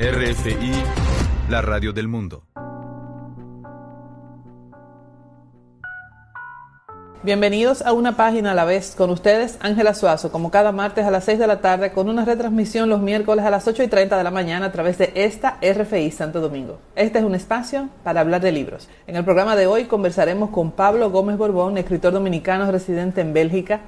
RFI, la radio del mundo. Bienvenidos a una página a la vez con ustedes, Ángela Suazo, como cada martes a las 6 de la tarde, con una retransmisión los miércoles a las 8 y 30 de la mañana a través de esta RFI Santo Domingo. Este es un espacio para hablar de libros. En el programa de hoy conversaremos con Pablo Gómez Borbón, escritor dominicano residente en Bélgica,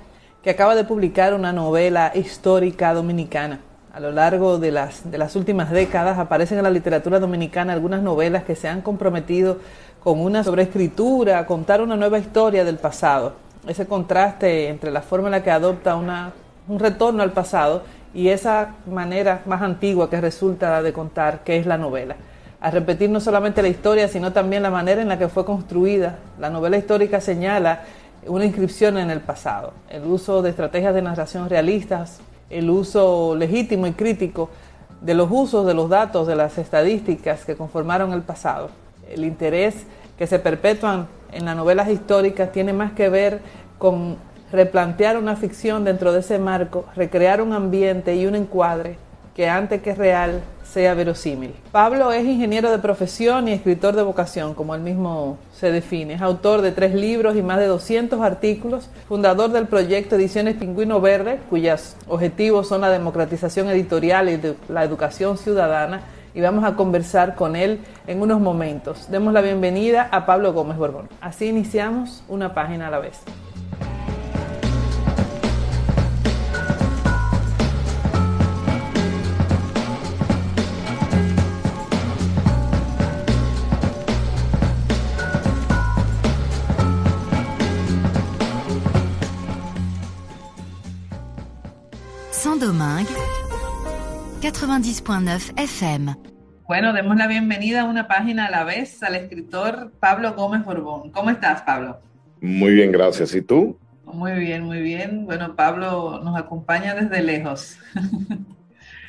que acaba de publicar una novela histórica dominicana. A lo largo de las, de las últimas décadas aparecen en la literatura dominicana algunas novelas que se han comprometido con una sobreescritura, contar una nueva historia del pasado. Ese contraste entre la forma en la que adopta una, un retorno al pasado y esa manera más antigua que resulta de contar, que es la novela. A repetir no solamente la historia, sino también la manera en la que fue construida. La novela histórica señala una inscripción en el pasado, el uso de estrategias de narración realistas, el uso legítimo y crítico de los usos de los datos, de las estadísticas que conformaron el pasado. El interés que se perpetúan en las novelas históricas tiene más que ver con replantear una ficción dentro de ese marco, recrear un ambiente y un encuadre que antes que real sea verosímil. Pablo es ingeniero de profesión y escritor de vocación, como él mismo se define. Es autor de tres libros y más de 200 artículos, fundador del proyecto Ediciones Pingüino Verde, cuyos objetivos son la democratización editorial y la educación ciudadana. Y vamos a conversar con él en unos momentos. Demos la bienvenida a Pablo Gómez Borbón. Así iniciamos una página a la vez. 90.9 FM. Bueno, demos la bienvenida a una página a la vez al escritor Pablo Gómez Borbón. ¿Cómo estás, Pablo? Muy bien, gracias. ¿Y tú? Muy bien, muy bien. Bueno, Pablo nos acompaña desde lejos.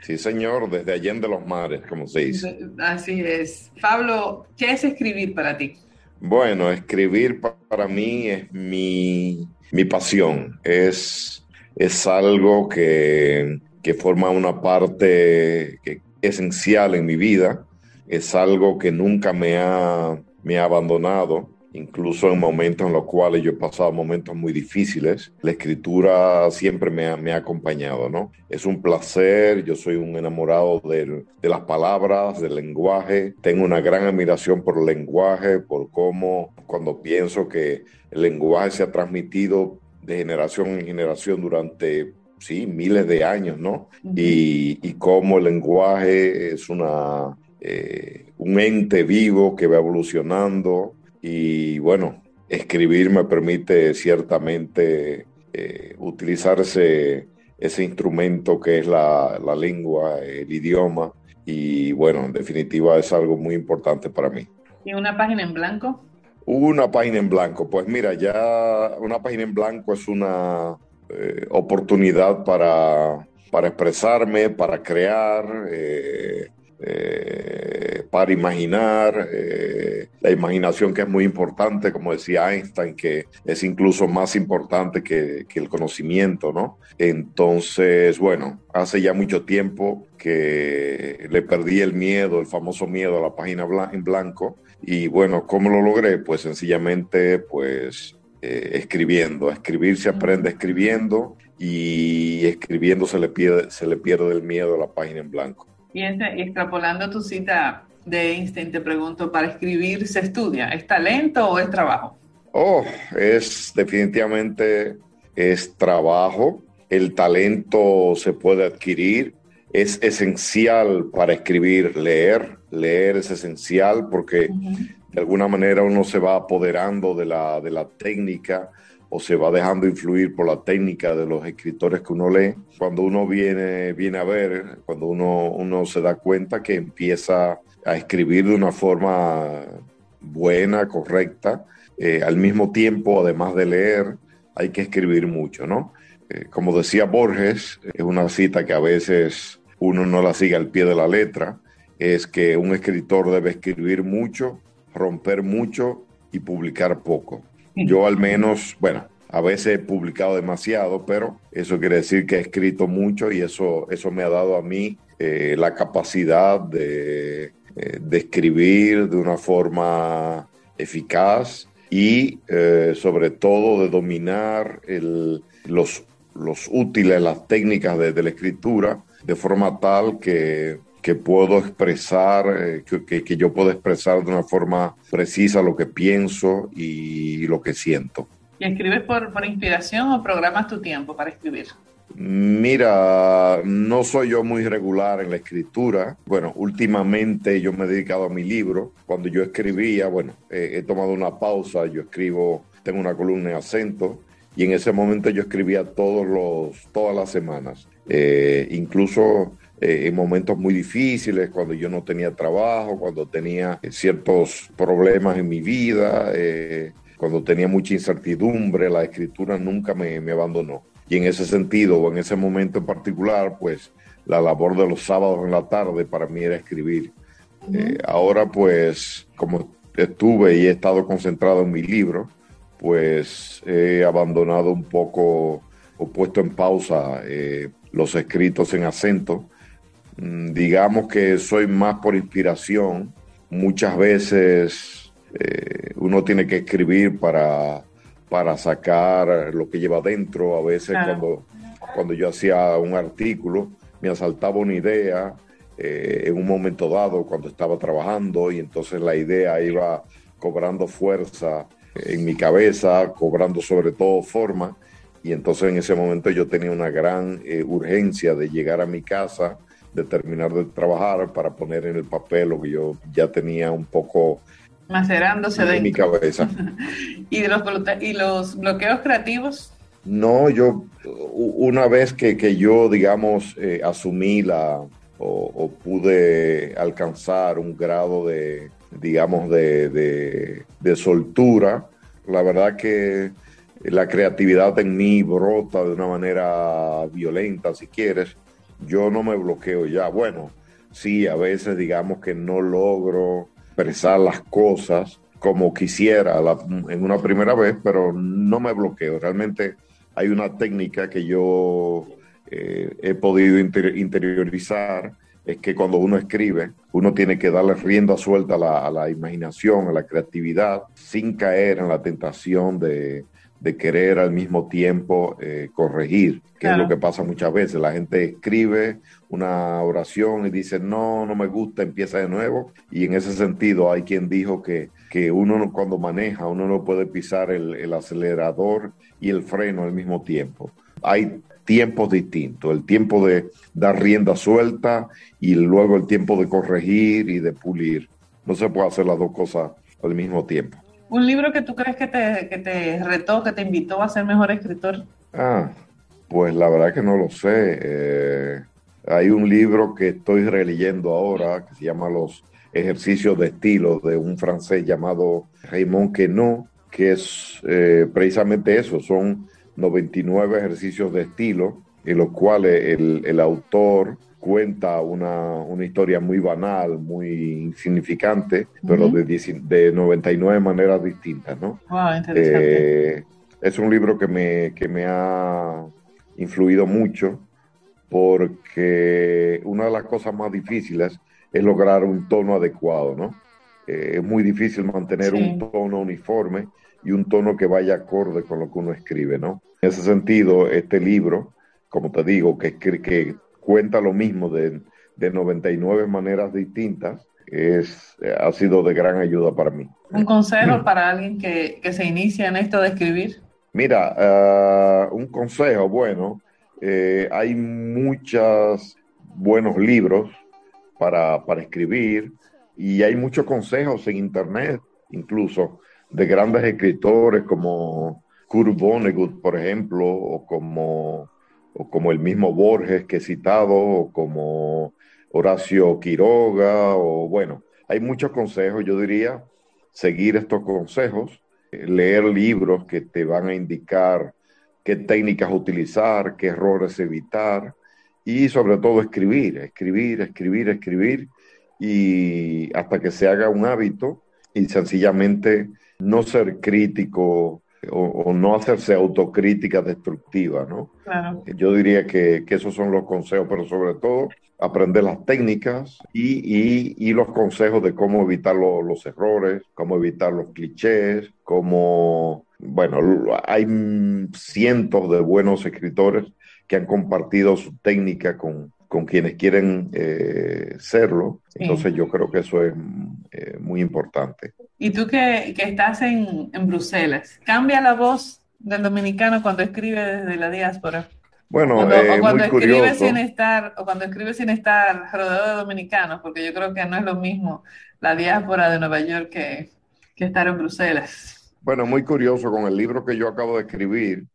Sí, señor, desde Allende los Mares, como se dice. Así es. Pablo, ¿qué es escribir para ti? Bueno, escribir para mí es mi, mi pasión. Es, es algo que, que forma una parte esencial en mi vida. Es algo que nunca me ha, me ha abandonado incluso en momentos en los cuales yo he pasado momentos muy difíciles, la escritura siempre me ha, me ha acompañado, ¿no? Es un placer, yo soy un enamorado de, de, las palabras, del lenguaje, tengo una gran admiración por el lenguaje, por cómo cuando pienso que el lenguaje se ha transmitido de generación en generación durante sí, miles de años, ¿no? y, y cómo el lenguaje es una, eh, un ente vivo que va evolucionando, y bueno, escribir me permite ciertamente eh, utilizar ese, ese, instrumento que es la, la, lengua, el idioma, y bueno, en definitiva es algo muy importante para mí. ¿Y una página en blanco? Una página en blanco, pues mira, ya una página en blanco es una eh, oportunidad para, para, expresarme, para crear. Eh, eh, para imaginar, eh, la imaginación que es muy importante, como decía Einstein, que es incluso más importante que, que, el conocimiento, ¿no? Entonces, bueno, hace ya mucho tiempo que le perdí el miedo, el famoso miedo a la página en blanco, y bueno, ¿cómo lo logré? Pues sencillamente, pues eh, escribiendo. Escribir se aprende escribiendo y escribiendo se le, pierde, se le pierde el miedo a la página en blanco. Y, este, y extrapolando tu cita de Einstein, te pregunto, ¿para escribir se estudia? ¿Es talento o es trabajo? Oh, es definitivamente es trabajo. El talento se puede adquirir. Es esencial para escribir leer. Leer es esencial porque uh -huh. De alguna manera uno se va apoderando de la, de la técnica o se va dejando influir por la técnica de los escritores que uno lee. Cuando uno viene, viene a ver, cuando uno, uno se da cuenta que empieza a escribir de una forma buena, correcta, eh, al mismo tiempo, además de leer, hay que escribir mucho, ¿no? Eh, como decía Borges, es una cita que a veces uno no la sigue al pie de la letra, es que un escritor debe escribir mucho, romper mucho y publicar poco. Yo al menos, bueno, A veces he publicado demasiado, pero eso quiere decir que he escrito mucho y eso, eso me ha dado a mí eh, la capacidad de, eh, de, escribir de una forma eficaz y eh, sobre todo de dominar el, los, los útiles, las técnicas de, de la escritura de forma tal que que puedo expresar, eh, que, que, yo puedo expresar de una forma precisa lo que pienso y lo que siento. ¿Y escribes por, por inspiración o programas tu tiempo para escribir? Mira, no soy yo muy regular en la escritura. Bueno, últimamente yo me he dedicado a mi libro. Cuando yo escribía, bueno, eh, he tomado una pausa, yo escribo, tengo una columna en acento y en ese momento yo escribía todos los, todas las semanas. Eh, incluso eh, en momentos muy difíciles, cuando yo no tenía trabajo, cuando tenía ciertos problemas en mi vida, eh, cuando tenía mucha incertidumbre, la escritura nunca me, me, abandonó. Y en ese sentido, o en ese momento en particular, pues la labor de los sábados en la tarde para mí era escribir. Uh -huh. eh, ahora, pues, como estuve y he estado concentrado en mi libro, pues he abandonado un poco o puesto en pausa eh, los escritos en acento digamos que soy más por inspiración. Muchas veces eh, uno tiene que escribir para, para sacar lo que lleva dentro. A veces claro. cuando, cuando yo hacía un artículo me asaltaba una idea eh, en un momento dado cuando estaba trabajando y entonces la idea iba cobrando fuerza en mi cabeza, cobrando sobre todo forma. Y entonces en ese momento yo tenía una gran eh, urgencia de llegar a mi casa, de terminar de trabajar para poner en el papel lo que yo ya tenía un poco macerándose de mi cabeza. ¿Y, de los, ¿Y los bloqueos creativos? No, yo una vez que, que yo, digamos, eh, asumí la o, o, pude alcanzar un grado de, digamos, de, de, de soltura, la verdad que la creatividad en mí brota de una manera violenta, si quieres, yo no me bloqueo ya. Bueno, sí, a veces digamos que no logro expresar las cosas como quisiera la, en una primera vez, pero no me bloqueo. Realmente hay una técnica que yo eh, he podido inter interiorizar, es que cuando uno escribe, uno tiene que darle rienda suelta a la, a la imaginación, a la creatividad, sin caer en la tentación de, de querer al mismo tiempo eh, corregir, que claro. es lo que pasa muchas veces. La gente escribe una oración y dice, no, no me gusta, empieza de nuevo. Y en ese sentido hay quien dijo que, que uno cuando maneja, uno no puede pisar el, el acelerador y el freno al mismo tiempo. Hay tiempos distintos, el tiempo de dar rienda suelta y luego el tiempo de corregir y de pulir. No se puede hacer las dos cosas al mismo tiempo. ¿Un libro que tú crees que te, que te retó, que te invitó a ser mejor escritor? Ah, pues la verdad que no lo sé. Eh, hay un libro que estoy releyendo ahora que se llama Los ejercicios de estilo de un francés llamado Raymond Queneau, que es eh, precisamente eso, son 99 ejercicios de estilo en los cuales el, el autor cuenta una, una, historia muy banal, muy insignificante, uh -huh. pero de, de, 99 maneras distintas, ¿no? Wow, interesante. Eh, es un libro que me, que me ha influido mucho porque una de las cosas más difíciles es lograr un tono adecuado, ¿no? Eh, es muy difícil mantener sí. un tono uniforme y un tono que vaya acorde con lo que uno escribe, ¿no? En ese sentido, este libro, como te digo, que, que cuenta lo mismo de, de 99 maneras distintas, es, ha sido de gran ayuda para mí. ¿Un consejo para alguien que, que se inicia en esto de escribir? Mira, uh, un consejo, bueno, eh, hay muchos buenos libros para, para escribir y hay muchos consejos en internet, incluso de grandes escritores como Kurt Vonnegut, por ejemplo, o como o como el mismo Borges que he citado, o como Horacio Quiroga, o bueno, hay muchos consejos, yo diría, seguir estos consejos, leer libros que te van a indicar qué técnicas utilizar, qué errores evitar, y sobre todo escribir, escribir, escribir, escribir, y hasta que se haga un hábito y sencillamente no ser crítico o, no hacerse autocrítica destructiva, ¿no? Claro. Yo diría que, que, esos son los consejos, pero sobre todo aprender las técnicas y, y, y los consejos de cómo evitar lo, los errores, cómo evitar los clichés, cómo, bueno, hay cientos de buenos escritores que han compartido su técnica con, con quienes quieren eh, serlo. Entonces yo creo que eso es eh, muy importante. Y tú que, que estás en, en, Bruselas, ¿cambia la voz del dominicano cuando escribe desde la diáspora? Bueno, cuando, eh, o cuando muy escribe curioso. sin estar o cuando escribe sin estar rodeado de dominicanos, porque yo creo que no es lo mismo la diáspora de Nueva York que, que estar en Bruselas. Bueno, muy curioso con el libro que yo acabo de escribir.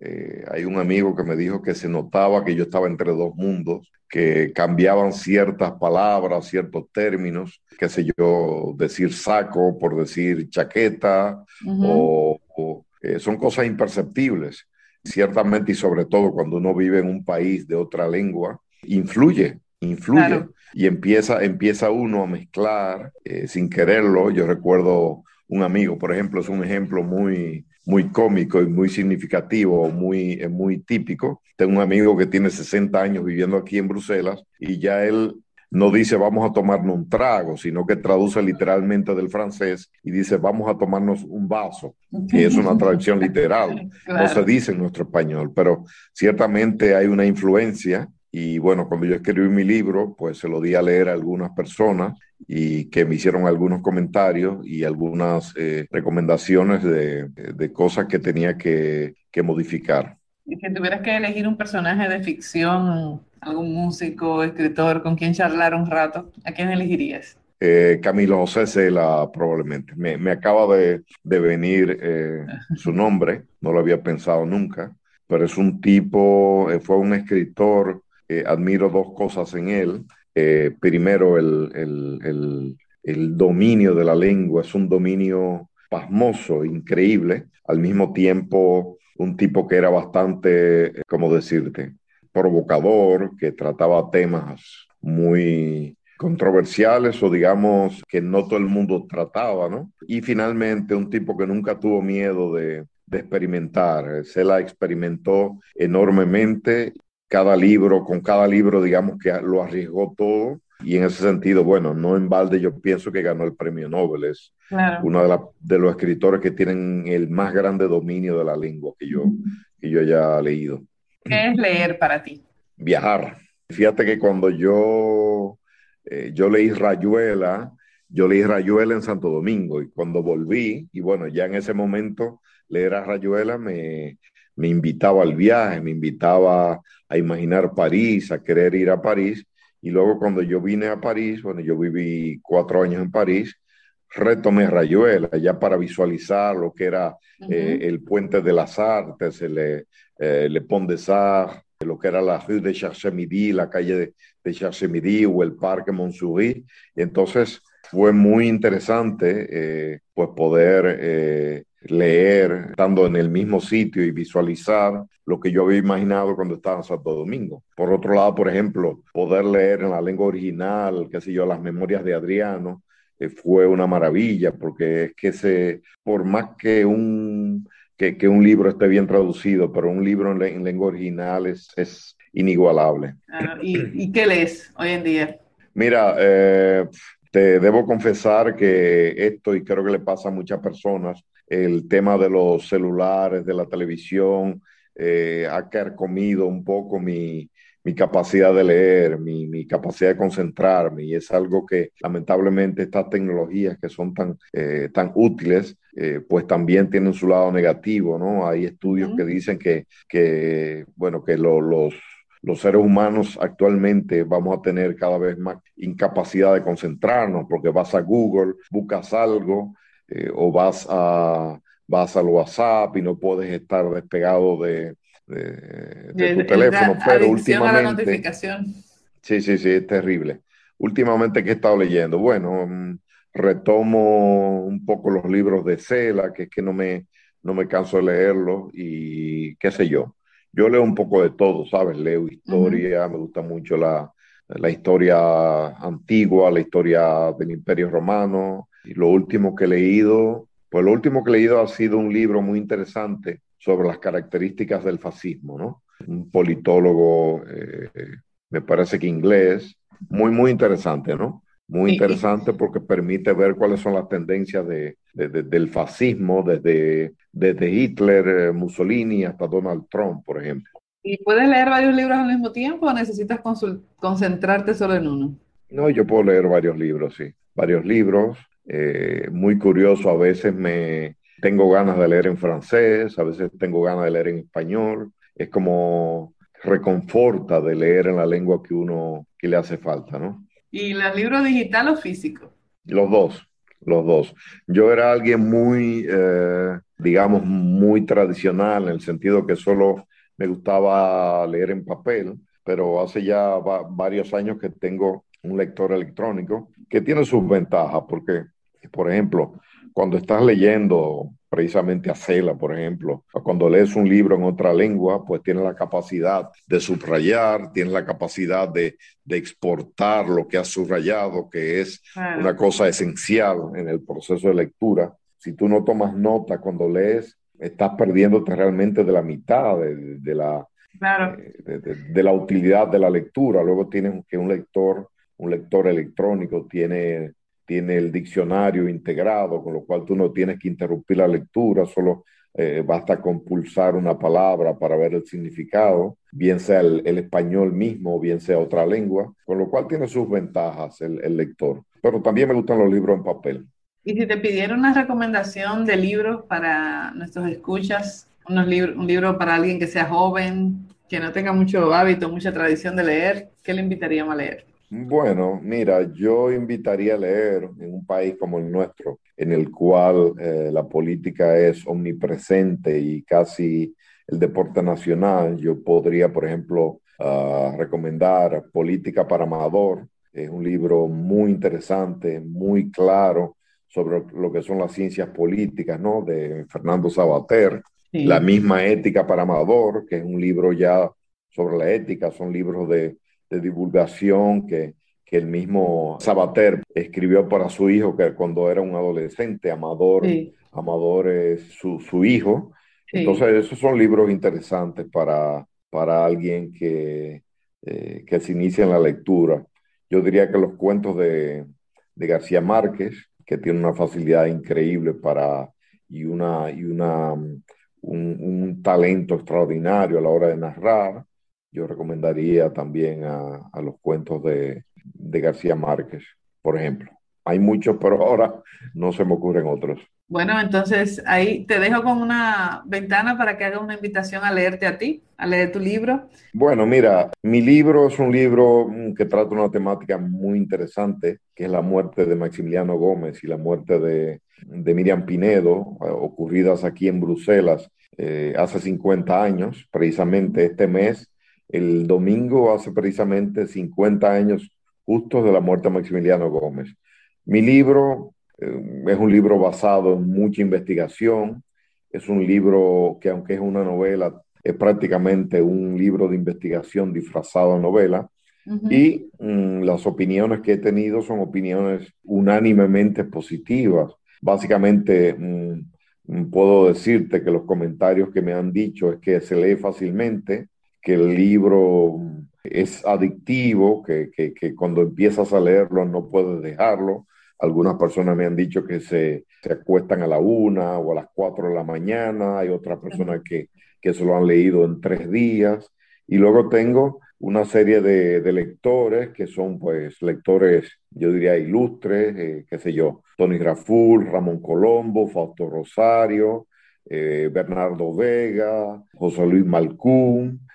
Eh, hay un amigo que me dijo que se notaba que yo estaba entre dos mundos, que cambiaban ciertas palabras, ciertos términos, qué sé yo, decir saco por decir chaqueta, Uh -huh. o, o eh, son cosas imperceptibles. Ciertamente y sobre todo cuando uno vive en un país de otra lengua, influye, influye. Claro. Y empieza, empieza uno a mezclar eh, sin quererlo. Yo recuerdo un amigo, por ejemplo, es un ejemplo muy, muy cómico y muy significativo, muy, eh, muy típico. Tengo un amigo que tiene 60 años viviendo aquí en Bruselas y ya él no dice vamos a tomarnos un trago, sino que traduce literalmente del francés y dice vamos a tomarnos un vaso, que es una traducción literal. Claro. No se dice en nuestro español, pero ciertamente hay una influencia y bueno, cuando yo escribí mi libro, pues se lo di a leer a algunas personas y que me hicieron algunos comentarios y algunas eh, recomendaciones de, de, cosas que tenía que, que modificar. Y si tuvieras que elegir un personaje de ficción, algún músico, escritor con quien charlar un rato, ¿a quién elegirías? Eh, Camilo José Cela, probablemente. Me, me acaba de, de venir eh, su nombre, no lo había pensado nunca, pero es un tipo, eh, fue un escritor, eh, admiro dos cosas en él. Eh, primero, el, el, el, dominio de la lengua es un dominio pasmoso, increíble, al mismo tiempo un tipo que era bastante, ¿cómo decirte?, provocador, que trataba temas muy controversiales o digamos que no todo el mundo trataba, ¿no? Y finalmente un tipo que nunca tuvo miedo de experimentar, se la experimentó enormemente, cada libro, con cada libro digamos que lo arriesgó todo y en ese sentido, bueno, no en balde yo pienso que ganó el premio Nobel, es Claro. uno de, la- de los escritores que tienen el más grande dominio de la lengua que yo, que yo haya leído. ¿Qué es leer para ti? Viajar. Fíjate que cuando yo, eh, yo leí Rayuela, yo leí Rayuela en Santo Domingo y cuando volví, y bueno, ya en ese momento leer a Rayuela me, me invitaba al viaje, me invitaba a imaginar París, a querer ir a París. Y luego cuando yo vine a París, bueno, yo viví cuatro años en París, retomé Rayuela ya para visualizar lo que era eh, el Puente de las Artes, el eh, Le Pont des Arts, lo que era la rue de Charchemidi, la calle de, de Charchemidi o el Parque Montsouris. Entonces fue muy interesante eh, pues poder eh, leer estando en el mismo sitio y visualizar lo que yo había imaginado cuando estaba en Santo Domingo. Por otro lado, por ejemplo, poder leer en la lengua original, qué sé yo, las memorias de Adriano, eh, fue una maravilla, porque es que se, por más que un, que, que un libro esté bien traducido, pero un libro en, le- en lengua original es, es inigualable. Claro. ¿Y, y qué lees hoy en día? Mira, eh, te debo confesar que esto, y creo que le pasa a muchas personas, el tema de los celulares, de la televisión, eh, ha carcomido un poco mi, mi capacidad de leer, mi, mi capacidad de concentrarme, y es algo que lamentablemente estas tecnologías que son tan, eh, tan útiles, eh, pues también tienen su lado negativo, ¿no? Hay estudios que dicen que, que bueno, que lo- los los seres humanos actualmente vamos a tener cada vez más incapacidad de concentrarnos porque vas a Google, buscas algo eh, o vas a vas al WhatsApp y no puedes estar despegado de, de- de El- tu el- teléfono, pero últimamente, sí, sí, sí, es terrible. Últimamente, ¿qué he estado leyendo? Bueno, mm, retomo un poco los libros de Cela, que es que no me, no me canso de leerlos y qué sé yo. Yo leo un poco de todo, ¿sabes? Leo historia, me gusta mucho la, la historia antigua, la historia del Imperio Romano. Y lo último que he leído, Pues lo último que he leído ha sido un libro muy interesante sobre las características del fascismo, ¿no? Un politólogo, eh, me parece que inglés, muy, muy interesante, ¿no? Muy interesante porque permite ver cuáles son las tendencias de, del fascismo desde, desde Hitler, eh, Mussolini hasta Donald Trump, por ejemplo. ¿Y puedes leer varios libros al mismo tiempo o necesitas concentrarte solo en uno? No, yo puedo leer varios libros, sí. Varios libros. Eh, muy curioso, a veces me tengo ganas de leer en francés, a veces tengo ganas de leer en español. Es como reconforta de leer en la lengua que uno que le hace falta, ¿no? ¿Y los libros digital o físico? Los dos, los dos. Yo era alguien muy, eh, digamos, muy tradicional en el sentido que solo me gustaba leer en papel, pero hace ya varios años que tengo un lector electrónico que tiene sus ventajas, porque, por ejemplo, cuando estás leyendo precisamente a Cela, por ejemplo, cuando lees un libro en otra lengua, pues tienes la capacidad de subrayar, tienes la capacidad de, exportar lo que has subrayado, que es una cosa esencial en el proceso de lectura. Si tú no tomas nota cuando lees, estás perdiéndote realmente de la mitad de, la, de, la utilidad de la lectura. Luego tienes que un lector, un lector electrónico tiene tiene el diccionario integrado, con lo cual tú no tienes que interrumpir la lectura, solo eh, basta con pulsar una palabra para ver el significado, bien sea el, español mismo, bien sea otra lengua, con lo cual tiene sus ventajas el, lector. Pero también me gustan los libros en papel. Y si te pidieron una recomendación de libros para nuestros escuchas, unos un libro para alguien que sea joven, que no tenga mucho hábito, mucha tradición de leer, ¿qué le invitaríamos a leer? Bueno, mira, yo invitaría a leer en un país como el nuestro, en el cual eh, la política es omnipresente y casi el deporte nacional. Yo podría, por ejemplo, ah, recomendar Política para Amador. Es un libro muy interesante, muy claro sobre lo que son las ciencias políticas, ¿no? De Fernando Sabater. La misma Ética para Amador, que es un libro ya sobre la ética, son libros de de divulgación que, que el mismo Sabater escribió para su hijo que cuando era un adolescente, Amador, Amador es su, su hijo. Entonces, esos son libros interesantes para, para alguien que, eh, que se inicia en la lectura. Yo diría que los cuentos de, de García Márquez, que tiene una facilidad increíble para y una y una un, un, talento extraordinario a la hora de narrar yo recomendaría también a, los cuentos de, García Márquez, por ejemplo. Hay muchos, pero ahora no se me ocurren otros. Bueno, entonces ahí te dejo con una ventana para que haga una invitación a leerte a ti, a leer tu libro. Bueno, mira, mi libro es un libro mm, que trata una temática muy interesante, que es la muerte de Maximiliano Gómez y la muerte de, Miriam Pinedo, eh, ocurridas aquí en Bruselas eh, hace 50 años, precisamente este mes el domingo hace precisamente 50 años justos de la muerte de Maximiliano Gómez. Mi libro eh, es un libro basado en mucha investigación, es un libro que aunque es una novela, es prácticamente un libro de investigación disfrazado de novela. Y mm, las opiniones que he tenido son opiniones unánimemente positivas. Básicamente, mm, puedo decirte que los comentarios que me han dicho es que se lee fácilmente, que el libro es adictivo, que, que, cuando empiezas a leerlo no puedes dejarlo. Algunas personas me han dicho que se, se acuestan a la una o a las cuatro de la mañana, hay otras personas que, que se lo han leído en tres días. Y luego tengo una serie de, de lectores que son pues lectores, yo diría, ilustres, eh, qué sé yo, Tony Raful, Ramón Colombo, Fausto Rosario, eh, Bernardo Vega, José Luis Malcún,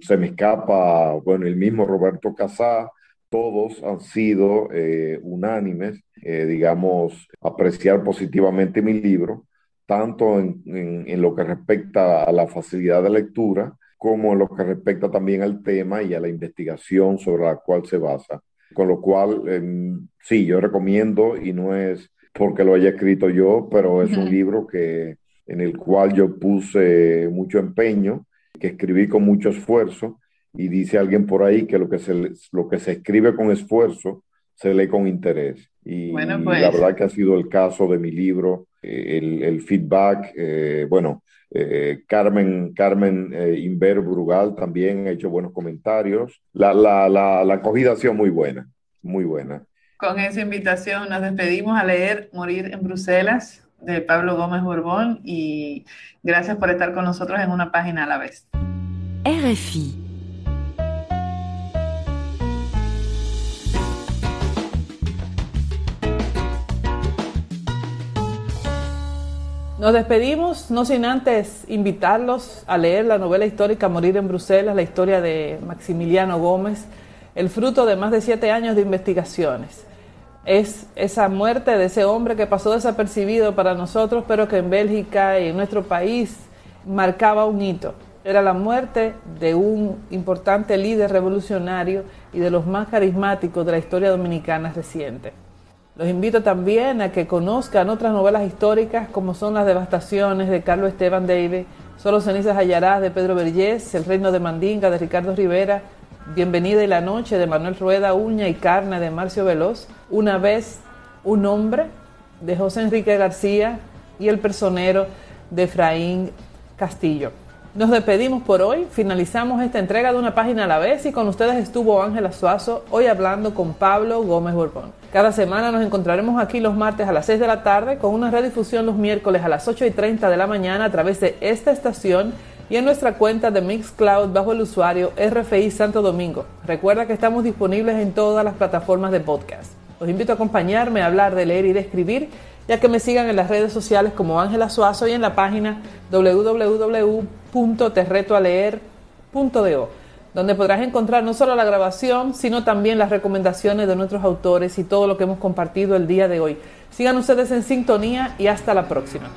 se me escapa, bueno, el mismo Roberto Casá, todos han sido eh, unánimes, eh, digamos, apreciar positivamente mi libro, tanto en, en, lo que respecta a la facilidad de lectura, como en lo que respecta también al tema y a la investigación sobre la cual se basa. Con lo cual, em, sí, yo recomiendo, y no es porque lo haya escrito yo, pero es un libro que, en el cual yo puse mucho empeño que escribí con mucho esfuerzo y dice alguien por ahí que lo que se, lo que se escribe con esfuerzo se lee con interés. Y, bueno, la pues. verdad que ha sido el caso de mi libro el, feedback. Eh, bueno, eh, Carmen, Carmen Inver Brugal también ha hecho buenos comentarios. La, la, la, la acogida ha sido muy buena, muy buena. Con esa invitación nos despedimos a leer Morir en Bruselas de Pablo Gómez Borbón y gracias por estar con nosotros en una página a la vez. RFI. Nos despedimos, no sin antes invitarlos a leer la novela histórica Morir en Bruselas, la historia de Maximiliano Gómez, el fruto de más de siete años de investigaciones. Es esa muerte de ese hombre que pasó desapercibido para nosotros, pero que en Bélgica y en nuestro país marcaba un hito. Era la muerte de un importante líder revolucionario y de los más carismáticos de la historia dominicana reciente. Los invito también a que conozcan otras novelas históricas como son Las Devastaciones de Carlos Esteban David, Solo cenizas hallarás de Pedro Vergés, El reino de Mandinga de Ricardo Rivera, Bienvenida y la noche de Manuel Rueda, Uña y carne de Marcio Veloz, Una vez un hombre de José Enrique García y El personero de Efraín Castillo. Nos despedimos por hoy, finalizamos esta entrega de una página a la vez y con ustedes estuvo Ángela Suazo, hoy hablando con Pablo Gómez Borbón. Cada semana nos encontraremos aquí los martes a las 6 de la tarde con una redifusión los miércoles a las 8 y 30 de la mañana a través de esta estación y en nuestra cuenta de Mixcloud bajo el usuario RFI Santo Domingo. Recuerda que estamos disponibles en todas las plataformas de podcast. Los invito a acompañarme a hablar de leer y de escribir ya que me sigan en las redes sociales como Ángela Suazo y en la página www.terretoaleer.do, donde podrás encontrar no solo la grabación, sino también las recomendaciones de nuestros autores y todo lo que hemos compartido el día de hoy. Sigan ustedes en sintonía y hasta la próxima.